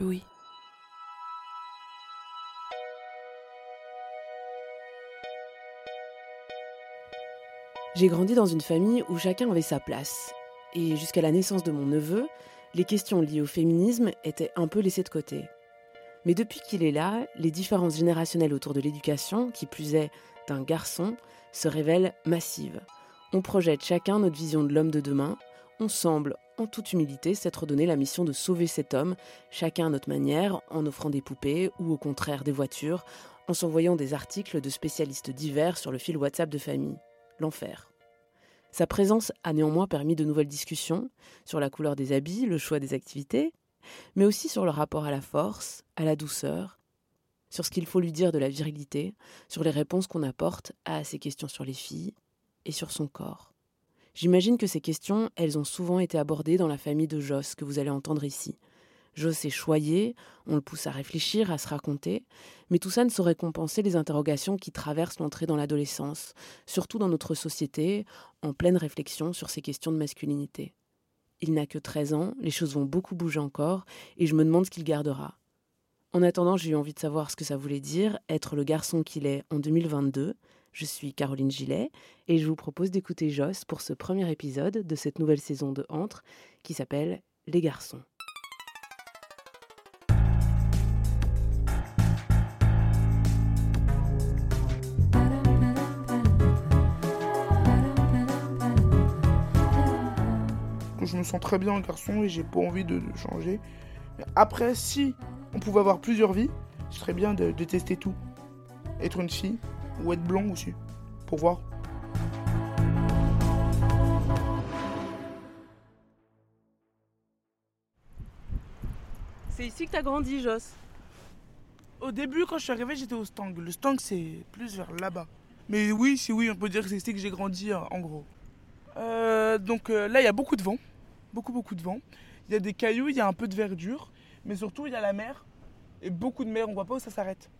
Louis. J'ai grandi dans une famille où chacun avait sa place. Et jusqu'à la naissance de mon neveu, les questions liées au féminisme étaient un peu laissées de côté. Mais depuis qu'il est là, les différences générationnelles autour de l'éducation, qui plus est d'un garçon, se révèlent massives. On projette chacun notre vision de l'homme de demain, on semble, en toute humilité, s'être donné la mission de sauver cet homme, chacun à notre manière, en offrant des poupées ou au contraire des voitures, en s'envoyant des articles de spécialistes divers sur le fil WhatsApp de famille. L'enfer. Sa présence a néanmoins permis de nouvelles discussions sur la couleur des habits, le choix des activités, mais aussi sur le rapport à la force, à la douceur, sur ce qu'il faut lui dire de la virilité, sur les réponses qu'on apporte à ses questions sur les filles et sur son corps. J'imagine que ces questions, elles ont souvent été abordées dans la famille de Joss que vous allez entendre ici. Joss est choyé, on le pousse à réfléchir, à se raconter, mais tout ça ne saurait compenser les interrogations qui traversent l'entrée dans l'adolescence, surtout dans notre société, en pleine réflexion sur ces questions de masculinité. Il n'a que 13 ans, les choses vont beaucoup bouger encore, et je me demande ce qu'il gardera. En attendant, j'ai eu envie de savoir ce que ça voulait dire, être le garçon qu'il est en 2022. Je suis Caroline Gillet, et je vous propose d'écouter Joss pour ce premier épisode de cette nouvelle saison de Entre, qui s'appelle Les garçons. je me sens très bien en garçon et j'ai pas envie de, changer. Après, si on pouvait avoir plusieurs vies, ce serait bien de, de tester tout. Être une fille ou être blanc aussi, pour voir. C'est ici que t'as grandi, Joss Au début, quand je suis arrivé, j'étais au Stang. Le Stang, c'est plus vers là-bas. Mais oui, si oui, on peut dire que c'est ici que j'ai grandi, euh, en gros. Euh, donc euh, là, il y a beaucoup de vent. Beaucoup, beaucoup de vent. Il y a des cailloux, il y a un peu de verdure. Mais surtout, il y a la mer. Et beaucoup de mer, on voit pas où ça s'arrête.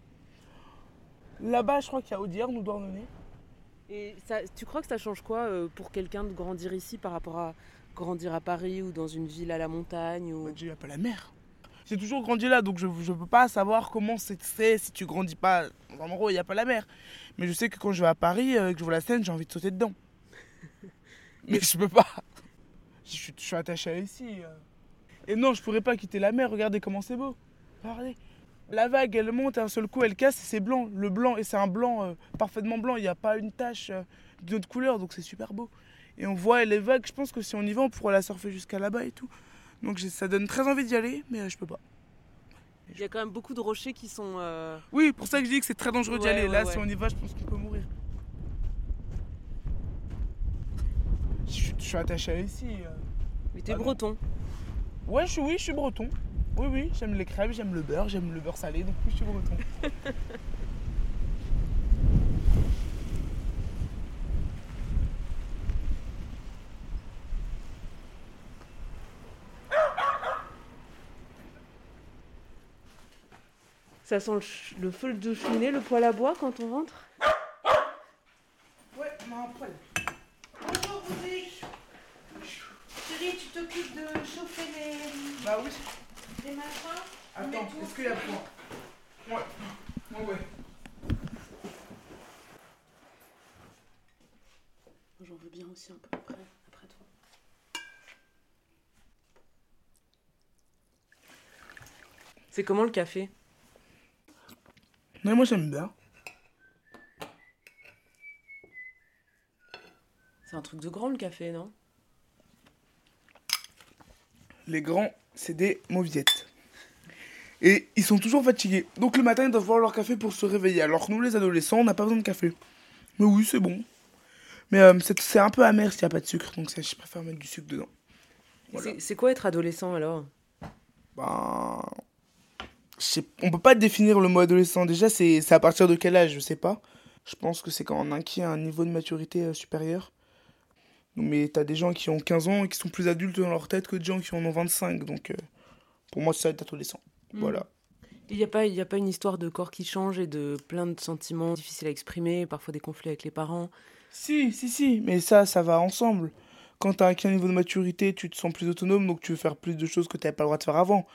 Là-bas, je crois qu'il y a Audierne ou Douarnenez. Et ça, tu crois que ça change quoi euh, pour quelqu'un de grandir ici par rapport à grandir à Paris ou dans une ville à la montagne ou... Bah, déjà, il n'y a pas la mer. J'ai toujours grandi là, donc je ne peux pas savoir comment c'est si tu grandis pas endroit où il n'y a pas la mer. Mais je sais que quand je vais à Paris, euh, que je vois la Seine, j'ai envie de sauter dedans. Mais je peux pas. Je suis, je suis attaché à ici. euh. Et non, je pourrais pas quitter la mer. Regardez comment c'est beau. Regardez. La vague, elle monte, un seul coup, elle casse et c'est blanc. Le blanc, et c'est un blanc euh, parfaitement blanc. Il n'y a pas une tache euh, d'une autre couleur, donc c'est super beau. Et on voit les vagues. Je pense que si on y va, on pourra la surfer jusqu'à là-bas et tout. Donc ça donne très envie d'y aller, mais euh, je peux pas. Il y a quand même beaucoup de rochers qui sont... euh, Oui, pour ça que je dis que c'est très dangereux d'y aller. ouais, Là, ouais. si on y va, je pense qu'on peut mourir. Je suis, je suis attaché à ici. euh. Mais t'es Ah non. breton. Ouais, je suis, oui, je suis breton. Oui, oui, j'aime les crêpes, j'aime le beurre, j'aime le beurre salé, donc oui, je suis breton. Ça sent le, feu de cheminée, le poêle à bois quand on rentre? Ouais, on a un poêle. Bonjour Roger. Chérie, tu t'occupes de chauffer les, Bah oui. Les machins Attends, est-ce qu'il y a quoi Ouais. Ouais, ouais. J'en veux bien aussi un peu après, après toi. C'est comment le café? Non, moi j'aime bien. C'est un truc de grand le café, non? Les grands, c'est des mauviettes. Et ils sont toujours fatigués. Donc le matin, ils doivent boire leur café pour se réveiller. Alors que nous, les adolescents, on n'a pas besoin de café. Mais oui, c'est bon. Mais euh, c'est c'est un peu amer s'il n'y a pas de sucre. Donc ça, je préfère mettre du sucre dedans. Voilà. C'est- C'est quoi être adolescent alors? Ben. sais- On peut pas définir le mot adolescent. Déjà, c'est c'est à partir de quel âge? Je sais pas. Je pense que c'est quand on acquiert un niveau de maturité euh, supérieur. Mais t'as des gens qui ont 15 ans et qui sont plus adultes dans leur tête que des gens qui en ont 25. Donc, euh, pour moi, c'est ça être adolescent. Voilà. Il n'y a, pas- y a pas une histoire de corps qui change et de plein de sentiments difficiles à exprimer, parfois des conflits avec les parents. Si, si, si, mais ça, ça va ensemble. Quand tu as acquis un niveau de maturité, tu te sens plus autonome, donc tu veux faire plus de choses que tu n'avais pas le droit de faire avant.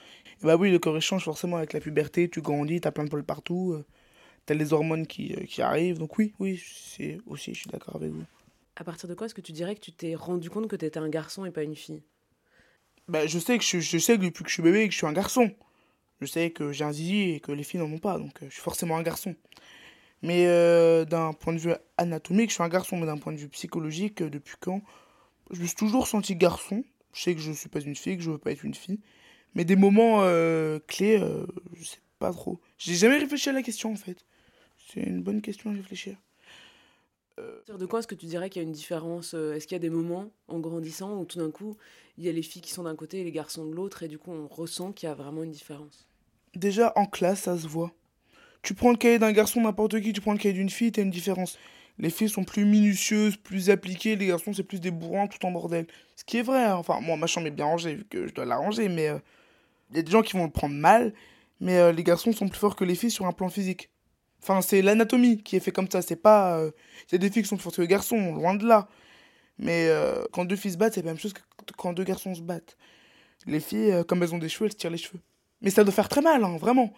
Et bah oui, le corps échange forcément avec la puberté, tu grandis, tu as plein de poils partout, tu as les hormones qui, euh, qui arrivent, donc oui, oui, c'est aussi, je suis d'accord avec vous. À partir de quoi est-ce que tu dirais que tu t'es rendu compte que tu étais un garçon et pas une fille? Bah, je sais que je, sais depuis que je suis bébé, que je suis un garçon. Je sais que j'ai un zizi et que les filles n'en ont pas, donc euh, je suis forcément un garçon. Mais euh, d'un point de vue anatomique, je suis un garçon, mais d'un point de vue psychologique, euh, depuis quand? Je me suis toujours senti garçon. Je sais que je ne suis pas une fille, que je veux pas être une fille. Mais des moments clés, euh, je sais pas trop. J'ai jamais réfléchi à la question en fait. C'est une bonne question à réfléchir. Partir de quoi est-ce que tu dirais qu'il y a une différence euh, Est-ce qu'il y a des moments en grandissant où tout d'un coup il y a les filles qui sont d'un côté et les garçons de l'autre et du coup on ressent qu'il y a vraiment une différence? Déjà en classe, ça se voit. Tu prends le cahier d'un garçon, n'importe qui, tu prends le cahier d'une fille, t'as une différence. Les filles sont plus minutieuses, plus appliquées, les garçons c'est plus des bourrins tout en bordel. Ce qui est vrai, hein. enfin moi ma chambre est bien rangée vu que je dois la ranger, mais il y a des gens qui vont le prendre mal, mais euh, les garçons sont plus forts que les filles sur un plan physique. Enfin c'est l'anatomie qui est fait comme ça, c'est pas... euh, a des filles qui sont plus fortes que garçons, loin de là. Mais euh, quand deux filles se battent, c'est la même chose que quand deux garçons se battent. Les filles, euh, comme elles ont des cheveux, elles se tirent les cheveux. Mais ça doit faire très mal, hein, vraiment.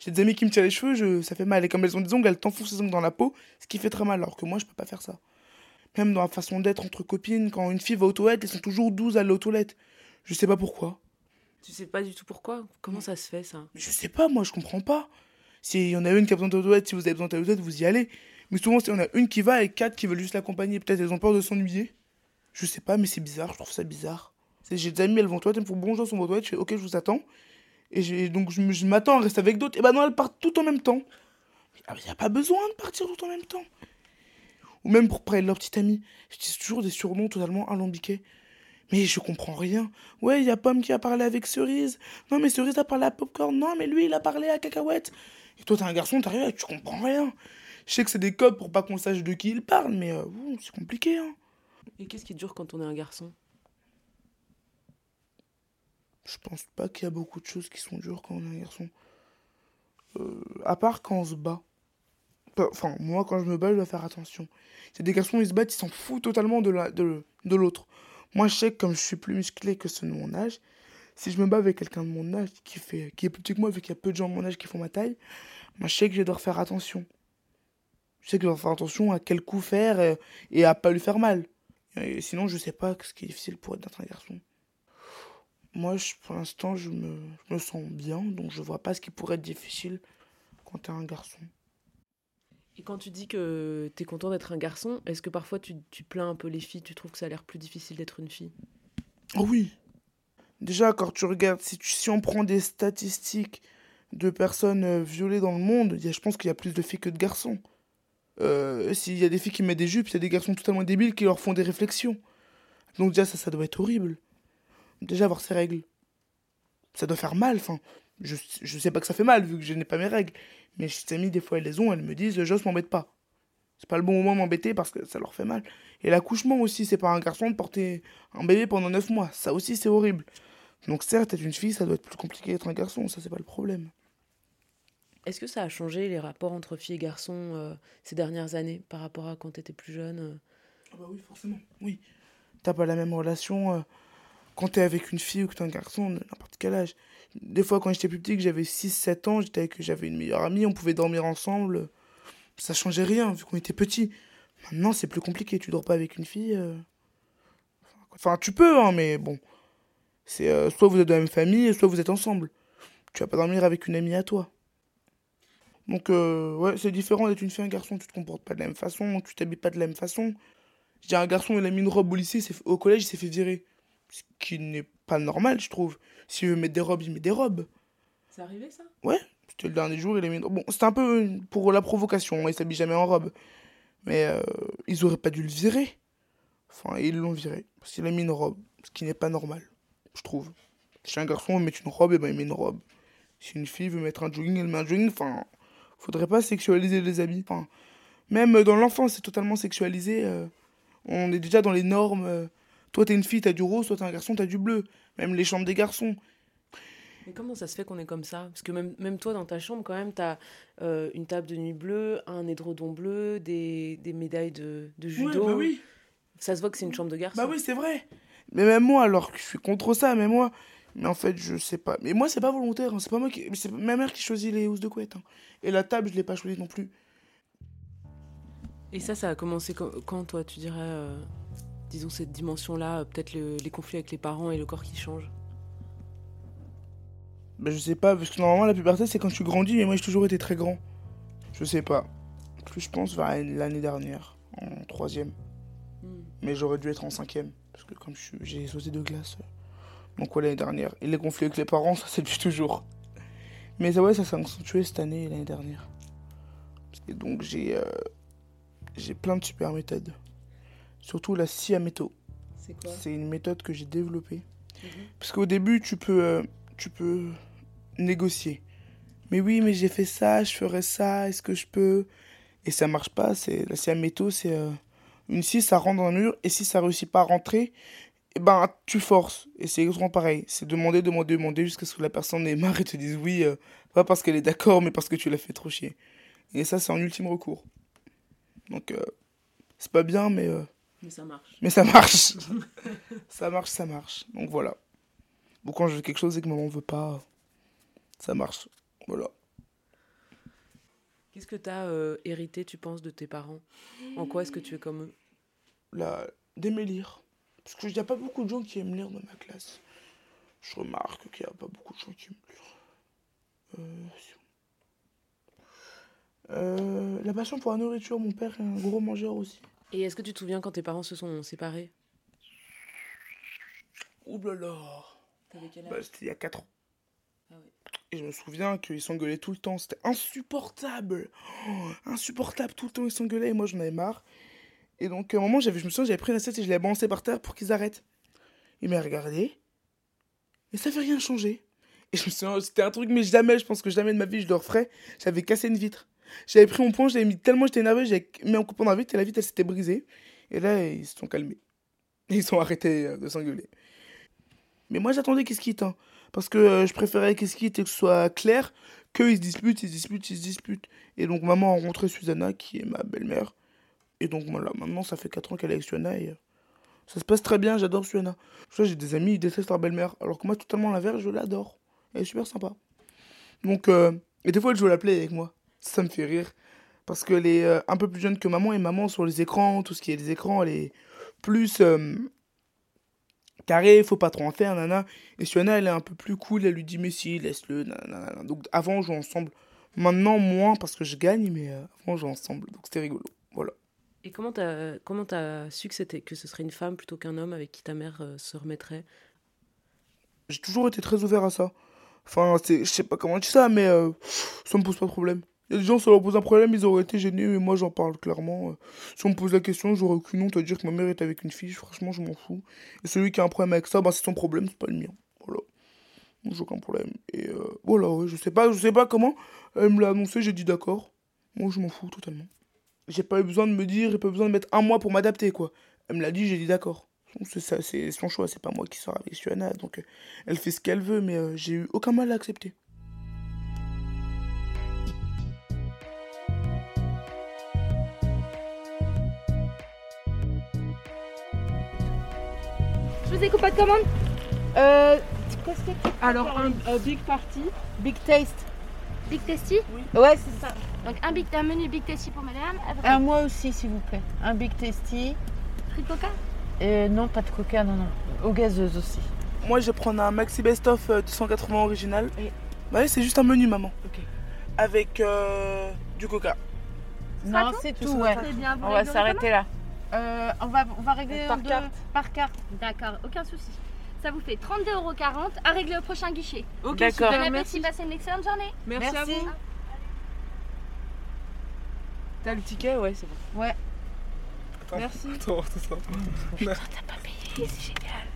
J'ai des amis qui me tirent les cheveux, je... ça fait mal. Et comme elles ont des ongles, elles t'enfoncent les ongles dans la peau, ce qui fait très mal. Alors que moi, je peux pas faire ça. Même dans la façon d'être entre copines, quand une fille va aux toilettes, elles sont toujours 12 à aller aux toilettes. Je sais pas pourquoi. Tu sais pas du tout pourquoi? Comment ça se fait ça? Je sais pas, moi, je comprends pas. S'il y en a une qui a besoin aux toilettes, si vous avez besoin aux toilettes, vous y allez. Mais souvent, y en a une qui va et quatre qui veulent juste l'accompagner, peut-être elles ont peur de s'ennuyer. Je sais pas, mais c'est bizarre, je trouve ça bizarre. J'ai des amis, elles vont toilettes, elles me font bonjour, sont aux toilettes, je fais ok, je vous attends. Et donc je, je m'attends à rester avec d'autres. Et bah non, elles partent tout en même temps. Il n'y a pas besoin de partir tout en même temps. Ou même pour parler de leur petite amie. J'utilise toujours des surnoms totalement alambiqués. Mais je comprends rien. Ouais, il y a Pomme qui a parlé avec Cerise. Non, mais Cerise a parlé à Popcorn. Non, mais lui, il a parlé à Cacahuète. Et toi, t'es un garçon, t'arrives et tu comprends rien. Je sais que c'est des codes pour pas qu'on sache de qui il parle, mais euh, c'est compliqué, hein. Et qu'est-ce qui dure quand on est un garçon? Je pense pas qu'il y a beaucoup de choses qui sont dures quand on est un garçon. Euh, à part quand on se bat. Enfin, moi, quand je me bats, je dois faire attention. A des garçons, ils se battent, ils s'en foutent totalement de la- de, de l'autre. Moi, je sais que comme je suis plus musclé que ceux de mon âge, si je me bats avec quelqu'un de mon âge qui, fait, qui est plus petit que moi, vu qu'il y a peu de gens de mon âge qui font ma taille, moi, je sais que je dois faire attention. Je sais que je dois faire attention à quel coup faire euh, et à pas lui faire mal. Et sinon, je sais pas ce qui est difficile pour être d'être un garçon. Moi, je- pour l'instant, je me, je me sens bien, donc je vois pas ce qui pourrait être difficile quand t'es un garçon. Et quand tu dis que t'es content d'être un garçon, est-ce que parfois tu, tu plains un peu les filles? Tu trouves que ça a l'air plus difficile d'être une fille? Oh oui. Déjà, quand tu regardes, si, tu- si on prend des statistiques de personnes euh, violées dans le monde, je pense qu'il y a plus de filles que de garçons. Euh, S'il y a des filles qui mettent des jupes, il y a des garçons totalement débiles qui leur font des réflexions. Donc déjà, ça, doit être horrible. Déjà, avoir ces règles. Ça doit faire mal, enfin... Je, je sais pas que ça fait mal, vu que je n'ai pas mes règles. Mais ces amies, des fois, elles les ont, elles me disent « Joss, m'embête pas ». C'est pas le bon moment de m'embêter parce que ça leur fait mal. Et l'accouchement aussi, c'est pas un garçon de porter un bébé pendant 9 mois. Ça aussi, c'est horrible. Donc certes, être une fille, ça doit être plus compliqué d'être un garçon, ça c'est pas le problème. Est-ce que ça a changé les rapports entre filles et garçons euh, ces dernières années par rapport à quand t'étais plus jeune euh? Ah bah oui, forcément, oui. T'as pas la même relation euh, quand t'es avec une fille ou que t'es un garçon, n'importe quel âge. Des fois, quand j'étais plus petit, que j'avais 6-7 ans, j'étais avec, j'avais une meilleure amie, on pouvait dormir ensemble. Ça changeait rien, vu qu'on était petits. Maintenant, c'est plus compliqué, tu dors pas avec une fille. Enfin, tu peux, hein, mais bon. C'est euh, soit vous êtes de la même famille, soit vous êtes ensemble. Tu vas pas dormir avec une amie à toi. Donc, euh, ouais, c'est différent d'être une fille et un garçon. Tu te comportes pas de la même façon, tu t'habilles pas de la même façon. J'ai un garçon, il a mis une robe au lycée, au collège, il s'est fait virer. Ce qui n'est pas normal, je trouve. S'il veut mettre des robes, il met des robes. C'est arrivé ça? C'était le dernier jour, il a mis une robe. Bon, c'était un peu pour la provocation, il s'habille jamais en robe. Mais euh, ils auraient pas dû le virer. Enfin, ils l'ont viré. Parce qu'il a mis une robe, ce qui n'est pas normal. Je trouve. Si un garçon veut mettre une robe, et ben il met une robe. Si une fille veut mettre un jogging, elle met un jogging. Enfin, faudrait pas sexualiser les habits. Enfin, même dans l'enfance, c'est totalement sexualisé. euh, on est déjà dans les normes. euh, toi, t'es une fille, t'as du rose. Toi, t'es un garçon, t'as du bleu. Même les chambres des garçons. Mais comment ça se fait qu'on est comme ça? Parce que même, même toi, dans ta chambre, quand même, t'as euh, une table de nuit bleue, un édredon bleu, des, des médailles de, de judo. Ouais, bah oui. Ça se voit que c'est une chambre de garçon. Bah oui, c'est vrai. Mais même moi, alors que je suis contre ça, mais moi. Mais en fait, je sais pas. Mais moi, c'est pas volontaire. hein, C'est pas moi qui. mais C'est ma mère qui choisit les housses de couette. hein. Et la table, je l'ai pas choisie non plus. Et ça, ça a commencé quand, toi, tu dirais, euh, disons, cette dimension-là, euh, peut-être le- les conflits avec les parents et le corps qui change? Bah, je sais pas, parce que normalement, la puberté, c'est quand tu grandis, mais moi, j'ai toujours été très grand. Je sais pas. Plus, je pense, vers l'année dernière, en troisième. Hmm. Mais j'aurais dû être en cinquième, parce que comme j'ai sauté de glace. euh, Donc, ouais, l'année dernière. Et les conflits avec les parents, ça, c'est depuis toujours. Mais ça, ouais, ça s'est accentué cette année et l'année dernière. Et donc, j'ai euh, j'ai plein de super méthodes. Surtout la Siameto. C'est quoi? C'est une méthode que j'ai développée. Mhm. Parce qu'au début, tu peux, euh, tu peux négocier. Mais oui, mais j'ai fait ça, je ferais ça, est-ce que je peux? Et ça marche pas. C'est la Siameto, c'est euh, une scie, ça rentre dans un mur, et si ça réussit pas à rentrer, eh ben tu forces. Et c'est exactement pareil. C'est demander, demander, demander jusqu'à ce que la personne ait marre et te dise oui, euh, pas parce qu'elle est d'accord, mais parce que tu l'as fait trop chier. Et ça, c'est en ultime recours. Donc, euh, c'est pas bien, mais. euh, Mais ça marche. mais ça marche. ça marche, ça marche. Donc voilà. Bon, quand je veux quelque chose et que maman veut pas, ça marche. Voilà. Qu'est-ce que tu as hérité, tu penses, de tes parents? En quoi est-ce que tu es comme eux? Là, d'aimer lire. Parce qu'il n'y a pas beaucoup de gens qui aiment lire dans ma classe. Je remarque qu'il n'y a pas beaucoup de gens qui aiment lire. Euh, Euh, la passion pour la nourriture, mon père est un gros mangeur aussi. Et est-ce que tu te souviens quand tes parents se sont séparés? Ouh là là. T'avais quel Bah, c'était il y a 4 ans. Et je me souviens qu'ils s'engueulaient tout le temps. C'était insupportable. Oh, insupportable. Tout le temps, ils s'engueulaient. Et moi, j'en avais marre. Et donc, à un moment, j'avais, je me souviens, j'avais pris une assiette et je l'ai balancée par terre pour qu'ils arrêtent. Il m'a regardé. Et ça fait rien changer. Et je me souviens, c'était un truc, mais jamais, je pense que jamais de ma vie, je le referais. J'avais cassé une vitre. J'avais pris mon poing, j'avais mis tellement j'étais énervé, j'avais mis un coup dans la vitre et la vitre, elle s'était brisée. Et là, ils se sont calmés. Ils ont arrêté euh, de s'engueuler. Mais moi, j'attendais qu'ils se quittent. hein. Parce que euh, je préférais qu'ils se quittent et que ce soit clair qu'ils se disputent, ils se disputent, ils se disputent. Et donc, maman a rencontré Susanna, qui est ma belle-mère. Et donc, voilà, maintenant, ça fait 4 ans qu'elle est avec Susanna et euh, ça se passe très bien, j'adore Susanna. Vois, j'ai des amis, ils détestent leur belle-mère. Alors que moi, totalement l'inverse, je l'adore. Elle est super sympa. Donc, euh, et des fois, elle joue à la avec moi. Ça me fait rire. Parce qu'elle est un peu plus jeune que maman et maman sur les écrans, tout ce qui est les écrans, elle est plus carré, faut pas trop en faire, nana. Et Suana, elle est un peu plus cool, elle lui dit mais si, laisse-le, nanana. Donc avant, on jouait ensemble. Maintenant, moins parce que je gagne, mais euh, avant, on jouait ensemble. Donc c'était rigolo. Voilà. Et comment t'as comment su que c'était que ce serait une femme plutôt qu'un homme avec qui ta mère euh, se remettrait? J'ai toujours été très ouvert à ça. Enfin, c'est, je sais pas comment dire ça, mais euh, ça me pose pas de problème. Il y a des gens, ça leur pose un problème, ils auraient été gênés, mais moi j'en parle clairement. Si on me pose la question, j'aurais aucune honte à dire que ma mère est avec une fille, franchement, je m'en fous. Et celui qui a un problème avec ça, bah, c'est son problème, c'est pas le mien. Voilà. J'ai aucun problème. Et euh, voilà, je sais pas, je sais pas comment. Elle me l'a annoncé, j'ai dit d'accord. Moi, je m'en fous totalement. J'ai pas eu besoin de me dire, j'ai pas besoin de mettre un mois pour m'adapter, quoi. Elle me l'a dit, j'ai dit d'accord. C'est son choix, c'est pas moi qui sors avec Suana, donc euh, elle fait ce qu'elle veut, mais euh, j'ai eu aucun mal à accepter. Vous écoute pas de commande Euh. Qu'est-ce que tu Alors, un, un big party. Big Taste. Big Tasty? Ouais, c'est ça. Donc, un, big, un menu Big Tasty pour madame. Un moi aussi, s'il vous plaît. Un Big Tasty. prix de coca? Euh, non, pas de coca, non, non. Aux gazeuses aussi. Moi, je vais prendre un Maxi Best of euh, 280 original. Et- Bah oui, c'est juste un menu, maman. Ok. Avec euh, du coca. Non, c'est Ce tout, ouais. Bien, On va s'arrêter là. Euh, on va, on va régler Par deux- carte. Par carte. D'accord, aucun souci. Ça vous fait 32,40€ à régler au prochain guichet. Ok, D'accord. Bon merci. appétit, passez une excellente journée. Merci, à Merci. vous. T'as le ticket Ouais, c'est bon. Ouais. Attends, Merci. Attends, attends. Putain, t'as pas payé, c'est génial.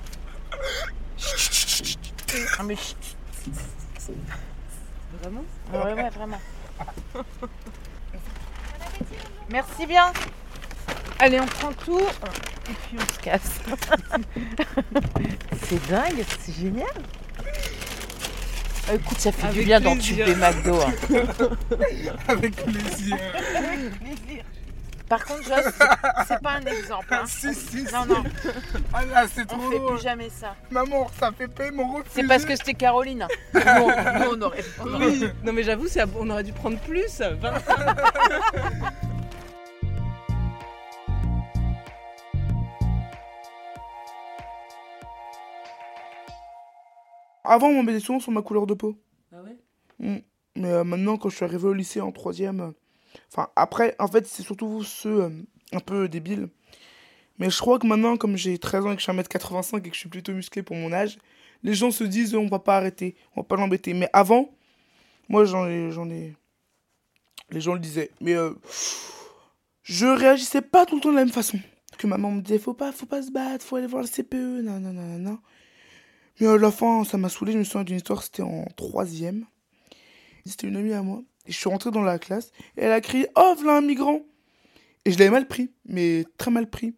Ah, mais chut. Vraiment? Ouais, ouais, vraiment. Merci bien. Allez, on prend tout et puis on se casse. c'est dingue, c'est génial. Écoute, ça fait du bien d'en plaisir. tuer McDo. hein. Avec plaisir. Par contre, Joss, c'est- c'est pas un exemple. hein. si, si, Non, si. non, Ah là, c'est on trop fait drôle. plus jamais ça. Maman, ça fait payer mon refus. C'est parce que c'était Caroline. Nous, on- aurait. on aurait- Oui. Non mais j'avoue, c'est- on aurait dû prendre plus. 25. Avant, on m'embêtait souvent sur ma couleur de peau. Ah ouais? Mm. Mais euh, maintenant, quand je suis arrivé au lycée en troisième, euh, enfin après, en fait, c'est surtout ceux euh, un peu débiles. Mais je crois que maintenant, comme j'ai 13 ans et que je suis 1m85 et que je suis plutôt musclé pour mon âge, les gens se disent, on va pas arrêter, on va pas l'embêter. Mais avant, moi, j'en ai, j'en ai... Les gens le disaient. Mais euh, je réagissais pas tout le temps de la même façon. Que maman me disait, faut pas, faut pas se battre, faut aller voir le CPE, non, non, non, non. Mais à la fin, ça m'a saoulé. Je me souviens d'une histoire, c'était en troisième. C'était une amie à moi. Et je suis rentré dans la classe. Et elle a crié Oh, voilà un migrant Et je l'avais mal pris, mais très mal pris.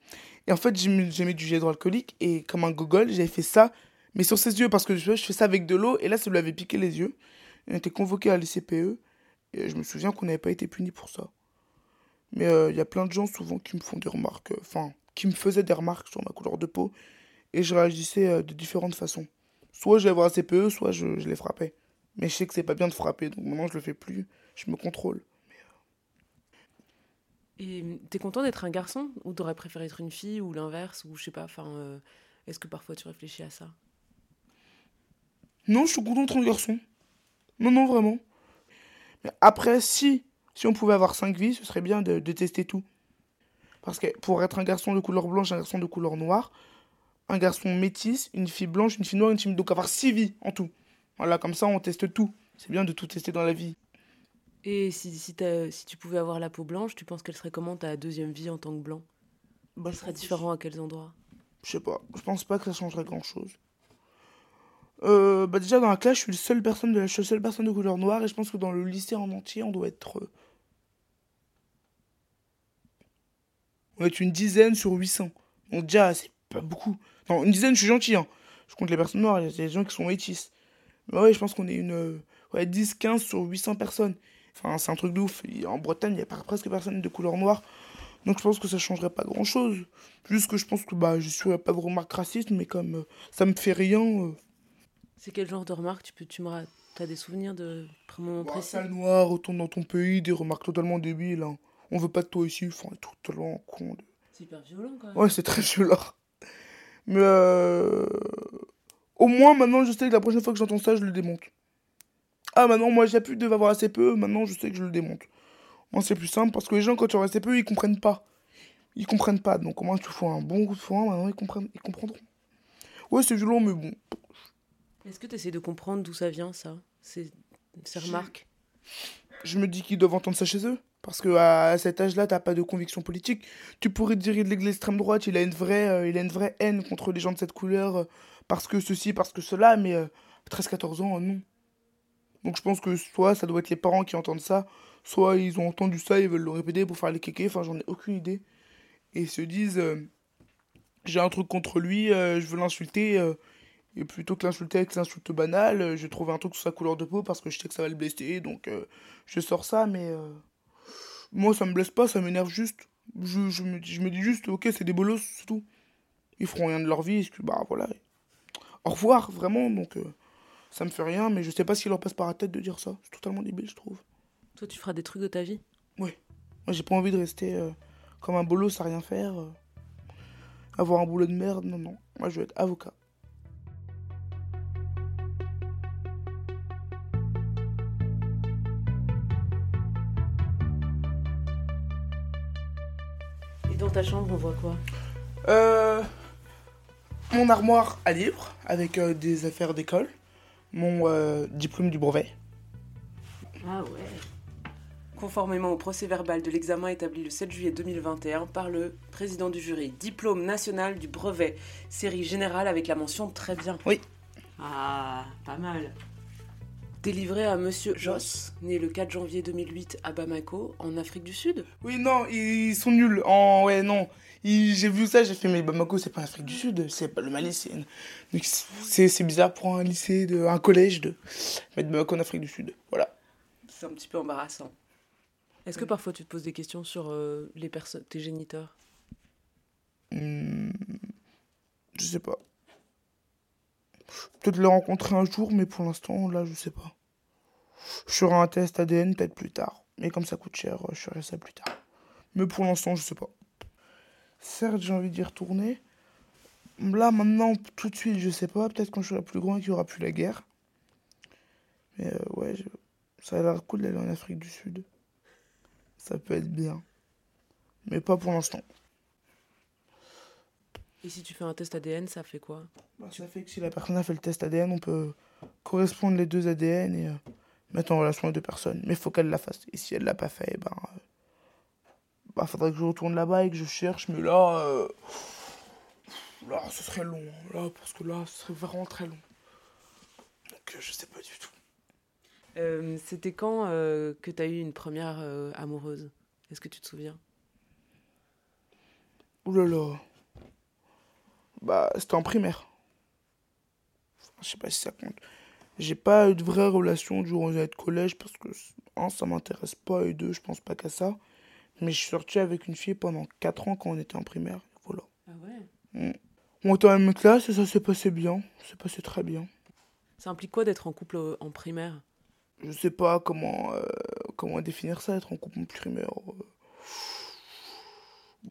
Et en fait, j'ai mis, du gel hydroalcoolique. Et comme un gogol, j'avais fait ça, mais sur ses yeux. Parce que je, je fais ça avec de l'eau. Et là, ça lui avait piqué les yeux. On était convoqué à l'ICPE. Et je me souviens qu'on n'avait pas été puni pour ça. Mais euh, il y a plein de gens souvent qui me font des remarques. euh, Enfin, qui me faisaient des remarques sur ma couleur de peau. Et je réagissais euh, de différentes façons. Soit j'allais voir un CPE, soit je, je les frappais. Mais je sais que c'est pas bien de frapper, donc maintenant je le fais plus. Je me contrôle. Et t'es content d'être un garçon? Ou t'aurais préféré être une fille ou l'inverse ou je sais pas. Enfin, euh, est-ce que parfois tu réfléchis à ça? Non, je suis content d'être un garçon. Non, non, vraiment. Mais après, si, si on pouvait avoir cinq vies, ce serait bien de, de tester tout. Parce que pour être un garçon de couleur blanche, un garçon de couleur noire, un garçon métis, une fille blanche, une fille noire, une fille... Donc avoir six vies en tout. Voilà, comme ça on teste tout. C'est bien de tout tester dans la vie. Et si, si, tu pouvais avoir la peau blanche, tu penses qu'elle serait comment ta deuxième vie en tant que blanc? Bah, Elle serait différent à quels endroits? Je sais pas. Je pense pas que ça changerait grand chose. Euh, bah déjà dans la classe, je suis la seule personne de la, je suis la seule personne de couleur noire et je pense que dans le lycée en entier, on doit être. euh, On être une dizaine sur 800. Donc déjà, c'est pas beaucoup. Non, une dizaine, je suis gentil. Hein. Je compte les personnes noires, il y a des gens qui sont métis. Mais ouais, je pense qu'on est une. euh, Ouais, 10, 15 sur 800 personnes. Enfin, c'est un truc de ouf. En Bretagne, il y a pas- presque personne de couleur noire. Donc je pense que ça changerait pas grand chose. Juste que je pense que bah, je suis pas de remarque raciste, mais comme euh, ça me fait rien. euh, C'est quel genre de remarque tu peux, tu me T'as des souvenirs de un moment bah, précis? sale noir, retourne dans ton pays, des remarques totalement débiles. hein. On veut pas de toi ici, enfin, totalement con. de- C'est hyper violent quand même. Ouais, c'est très violent. Mais euh... au moins maintenant, je sais que la prochaine fois que j'entends ça, je le démonte. Ah, maintenant, moi, j'ai plus de avoir assez peu, maintenant, je sais que je le démonte. Moi, c'est plus simple parce que les gens, quand tu as assez peu, ils comprennent pas. Ils comprennent pas. Donc, au moins, tu fais un bon coup de foin, maintenant, ils, comprennent... ils comprendront. Ouais, c'est violent, mais bon. Est-ce que tu essaies de comprendre d'où ça vient ça? Ces, ces Je- remarques Je me dis qu'ils doivent entendre ça chez eux. Parce que à cet âge-là, t'as pas de conviction politique. Tu pourrais dire de l'extrême droite, il a une vraie, euh, il a une vraie haine contre les gens de cette couleur, euh, parce que ceci, parce que cela, mais euh, 13-14 ans, non. Donc je pense que soit ça doit être les parents qui entendent ça, soit ils ont entendu ça, ils veulent le répéter pour faire les kékés, enfin j'en ai aucune idée. Et ils se disent, euh, j'ai un truc contre lui, je veux l'insulter, et plutôt que l'insulter avec l'insulte banale, je vais trouver un truc sur sa couleur de peau parce que je sais que ça va le blesser, donc je sors ça, mais moi ça me blesse pas, ça m'énerve juste. Je, je, me, dis- je me dis juste, ok, c'est des bolos, c'est tout. Ils feront rien de leur vie, puis, bah voilà. Au revoir, vraiment, donc euh, ça me fait rien, mais je sais pas ce qui leur passe par la tête de dire ça. C'est totalement débile, je trouve. Toi, tu feras des trucs de ta vie? Moi j'ai pas envie de rester euh, comme un bolos à rien faire, euh, avoir un boulot de merde, non, non. Moi je veux être avocat. Ta chambre, on voit quoi? Euh, mon armoire à livres avec euh, des affaires d'école, mon euh, diplôme du brevet. Ah ouais. Conformément au procès verbal de l'examen établi le 7 juillet 2021 par le président du jury, diplôme national du brevet, série générale avec la mention très bien. Ah, pas mal. Délivré à Monsieur Joss, né le 4 janvier 2008 à Bamako, en Afrique du Sud. Oui, non, ils sont nuls. En... Ouais, non. J'ai vu ça, j'ai fait, mais Bamako, c'est pas l'Afrique du Sud, c'est pas le Mali. C'est c'est bizarre pour un lycée, de... un collège de mettre Bamako en Afrique du Sud. Voilà. C'est un petit peu embarrassant. Est-ce que parfois tu te poses des questions sur euh, les personnes, tes géniteurs? Hmm, Je sais pas. Peut-être les rencontrer un jour, mais pour l'instant, là, je sais pas. Je ferai un test ADN peut-être plus tard. Mais comme ça coûte cher, je ferai ça plus tard. Mais pour l'instant, je sais pas. Certes, j'ai envie d'y retourner. Là, maintenant, tout de suite, je sais pas. Peut-être quand je serai plus grand et qu'il y aura plus la guerre. Mais euh, ouais, ça a l'air cool d'aller en Afrique du Sud. Ça peut être bien. Mais pas pour l'instant. Et si tu fais un test ADN, ça fait quoi? Bah, ça fait que si la personne a fait le test ADN, on peut correspondre les deux ADN et euh, mettre en relation les deux personnes. Mais il faut qu'elle la fasse. Et si elle l'a pas fait, ben. euh, bah, faudrait que je retourne là-bas et que je cherche. Mais là. euh, là, ce serait long. Là, parce que là, ce serait vraiment très long. Donc, je sais pas du tout. Euh, C'était quand euh, que tu as eu une première amoureuse? Est-ce que tu te souviens? Ouh là là. Bah, c'était en primaire. Enfin, je sais pas si ça compte. J'ai pas eu de vraie relation durant les années de collège parce que, un, ça m'intéresse pas et deux, je pense pas qu'à ça. Mais je suis sorti avec une fille pendant 4 ans quand on était en primaire. Voilà. Ah ouais? On était en même classe et ça s'est passé bien. Ça s'est passé très bien. Ça implique quoi d'être en couple euh, en primaire? Je sais pas comment, euh, comment définir ça, être en couple en primaire. euh.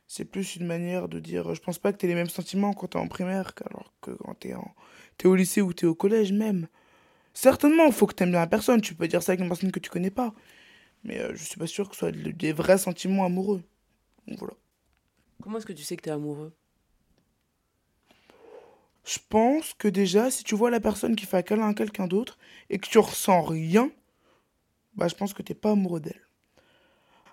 C'est plus une manière de dire. Je pense pas que t'aies les mêmes sentiments quand t'es en primaire alors que quand t'es en... t'es au lycée ou t'es au collège même. Certainement, il faut que t'aimes bien la personne. Tu peux dire ça avec une personne que tu connais pas. Mais euh, je suis pas sûr que ce soit de- des vrais sentiments amoureux. Donc voilà. Comment est-ce que tu sais que tu es amoureux? Je pense que déjà, si tu vois la personne qui fait un câlin à quelqu'un d'autre et que tu ressens rien, bah je pense que t'es pas amoureux d'elle.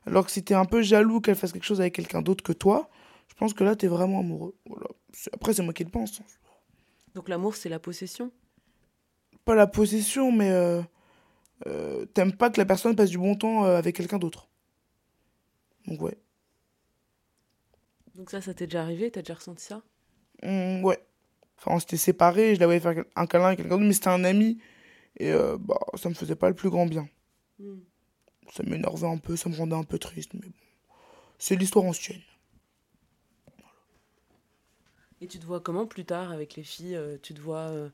Alors que si t'es un peu jaloux qu'elle fasse quelque chose avec quelqu'un d'autre que toi, je pense que là t'es vraiment amoureux. Voilà. Après, c'est moi qui le pense. hein. Donc l'amour, c'est la possession? Pas la possession, mais euh, euh, t'aimes pas que la personne passe du bon temps euh, avec quelqu'un d'autre. Donc ouais. Donc ça, ça t'est déjà arrivé? T'as déjà ressenti ça? Hum, ouais. Enfin, on s'était séparés, je la voyais faire un câlin avec quelqu'un d'autre, mais c'était un ami. Et euh, bah, ça me faisait pas le plus grand bien. Ça m'énervait un peu, ça me rendait un peu triste, mais bon. C'est l'histoire ancienne. Et tu te vois comment plus tard avec les filles euh, Tu te vois, euh,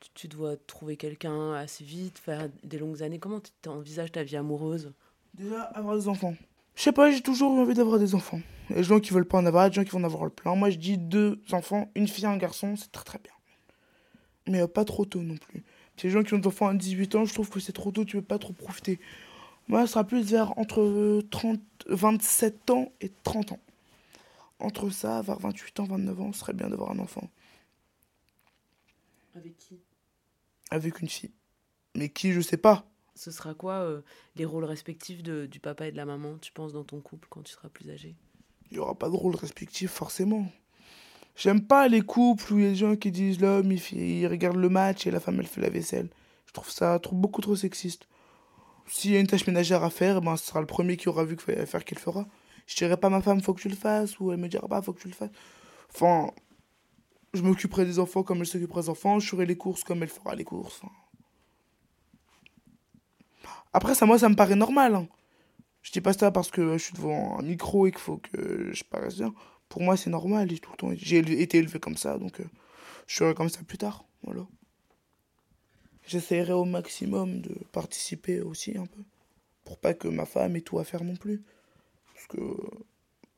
tu, tu te vois trouver quelqu'un assez vite, faire des longues années? Comment tu envisages ta vie amoureuse? Déjà, avoir des enfants. Je sais pas, j'ai toujours eu envie d'avoir des enfants. Il y a des gens qui veulent pas en avoir, des gens qui vont en avoir le plein. Moi, je dis deux enfants, une fille et un garçon, c'est très très bien. Mais euh, pas trop tôt non plus. Les gens qui ont des enfants à 18 ans, je trouve que c'est trop tôt, tu peux pas trop profiter. Moi, ça sera plus vers entre euh, 30, 27 ans et 30 ans. Entre ça, vers 28 ans, 29 ans, ce serait bien d'avoir un enfant. Avec qui? Avec une fille. Mais qui, je sais pas. Ce sera quoi euh, les rôles respectifs de- du papa et de la maman, tu penses, dans ton couple quand tu seras plus âgé? Il y aura pas de rôle respectif, forcément. J'aime pas les couples où il y a des gens qui disent l'homme, il, il regarde le match et la femme, elle fait la vaisselle. Je trouve ça trop, beaucoup trop sexiste. S'il y a une tâche ménagère à faire, ben, ce sera le premier qui aura vu qu'il fallait la faire qu'il fera. Je dirai pas à ma femme, faut que tu le fasses, ou elle me dira pas, faut que tu le fasses. Enfin, je m'occuperai des enfants comme elle s'occupera des enfants, je ferai les courses comme elle fera les courses. Après, ça, moi, ça me paraît normal. hein. Je dis pas ça parce que je suis devant un micro et qu'il faut que je paraisse bien. Pour moi, c'est normal. J'ai tout temps j'ai été élevé comme ça, donc euh, je serai comme ça plus tard. Voilà. J'essaierai au maximum de participer aussi un peu. Pour pas que ma femme ait tout à faire non plus. Parce que euh,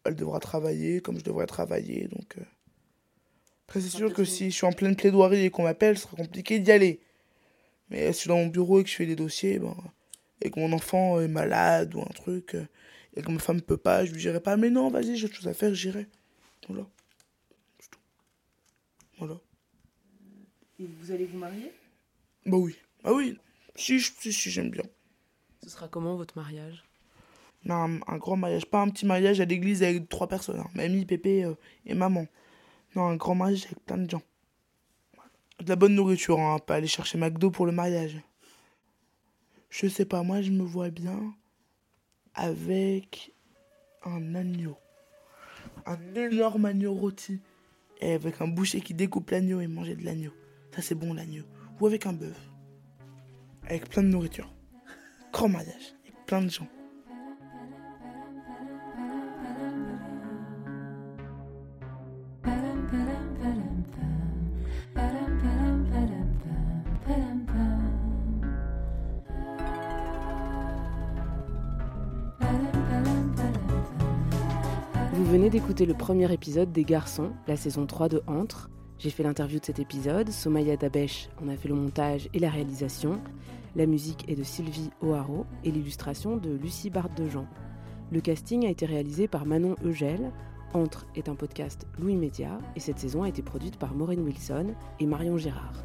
elle devra travailler comme je devrais travailler, donc. euh. Après, c'est sûr que si je suis en pleine plaidoirie et qu'on m'appelle, ce sera compliqué d'y aller. Mais si je suis dans mon bureau et que je fais des dossiers, ben, et que mon enfant est malade ou un truc, euh, et que ma femme peut pas, je lui dirai pas, mais non, vas-y, j'ai autre chose à faire, j'irai. Voilà. Voilà. Et vous allez vous marier? Bah oui. Bah oui. Si, je- si, si, j'aime bien. Ce sera comment votre mariage? Un, un grand mariage, pas un petit mariage à l'église avec trois personnes, hein. mamie, pépé euh, et maman. Non, un grand mariage avec plein de gens. De la bonne nourriture, hein, pas aller chercher McDo pour le mariage. Je sais pas, moi je me vois bien avec un agneau. Un énorme agneau rôti. Et avec un boucher qui découpe l'agneau et manger de l'agneau. Ça c'est bon l'agneau. Ou avec un bœuf. Avec plein de nourriture. Grand mariage. Avec plein de gens. Vous venez d'écouter le premier épisode des Garçons, la saison 3 de Entre. J'ai fait l'interview de cet épisode, Somaya Dabesh en a fait le montage et la réalisation. La musique est de Sylvie O'Haraud et l'illustration de Lucie Barthe-de-Jean. Le casting a été réalisé par Manon Eugel. Entre est un podcast Louis Média et cette saison a été produite par Maureen Wilson et Marion Gérard.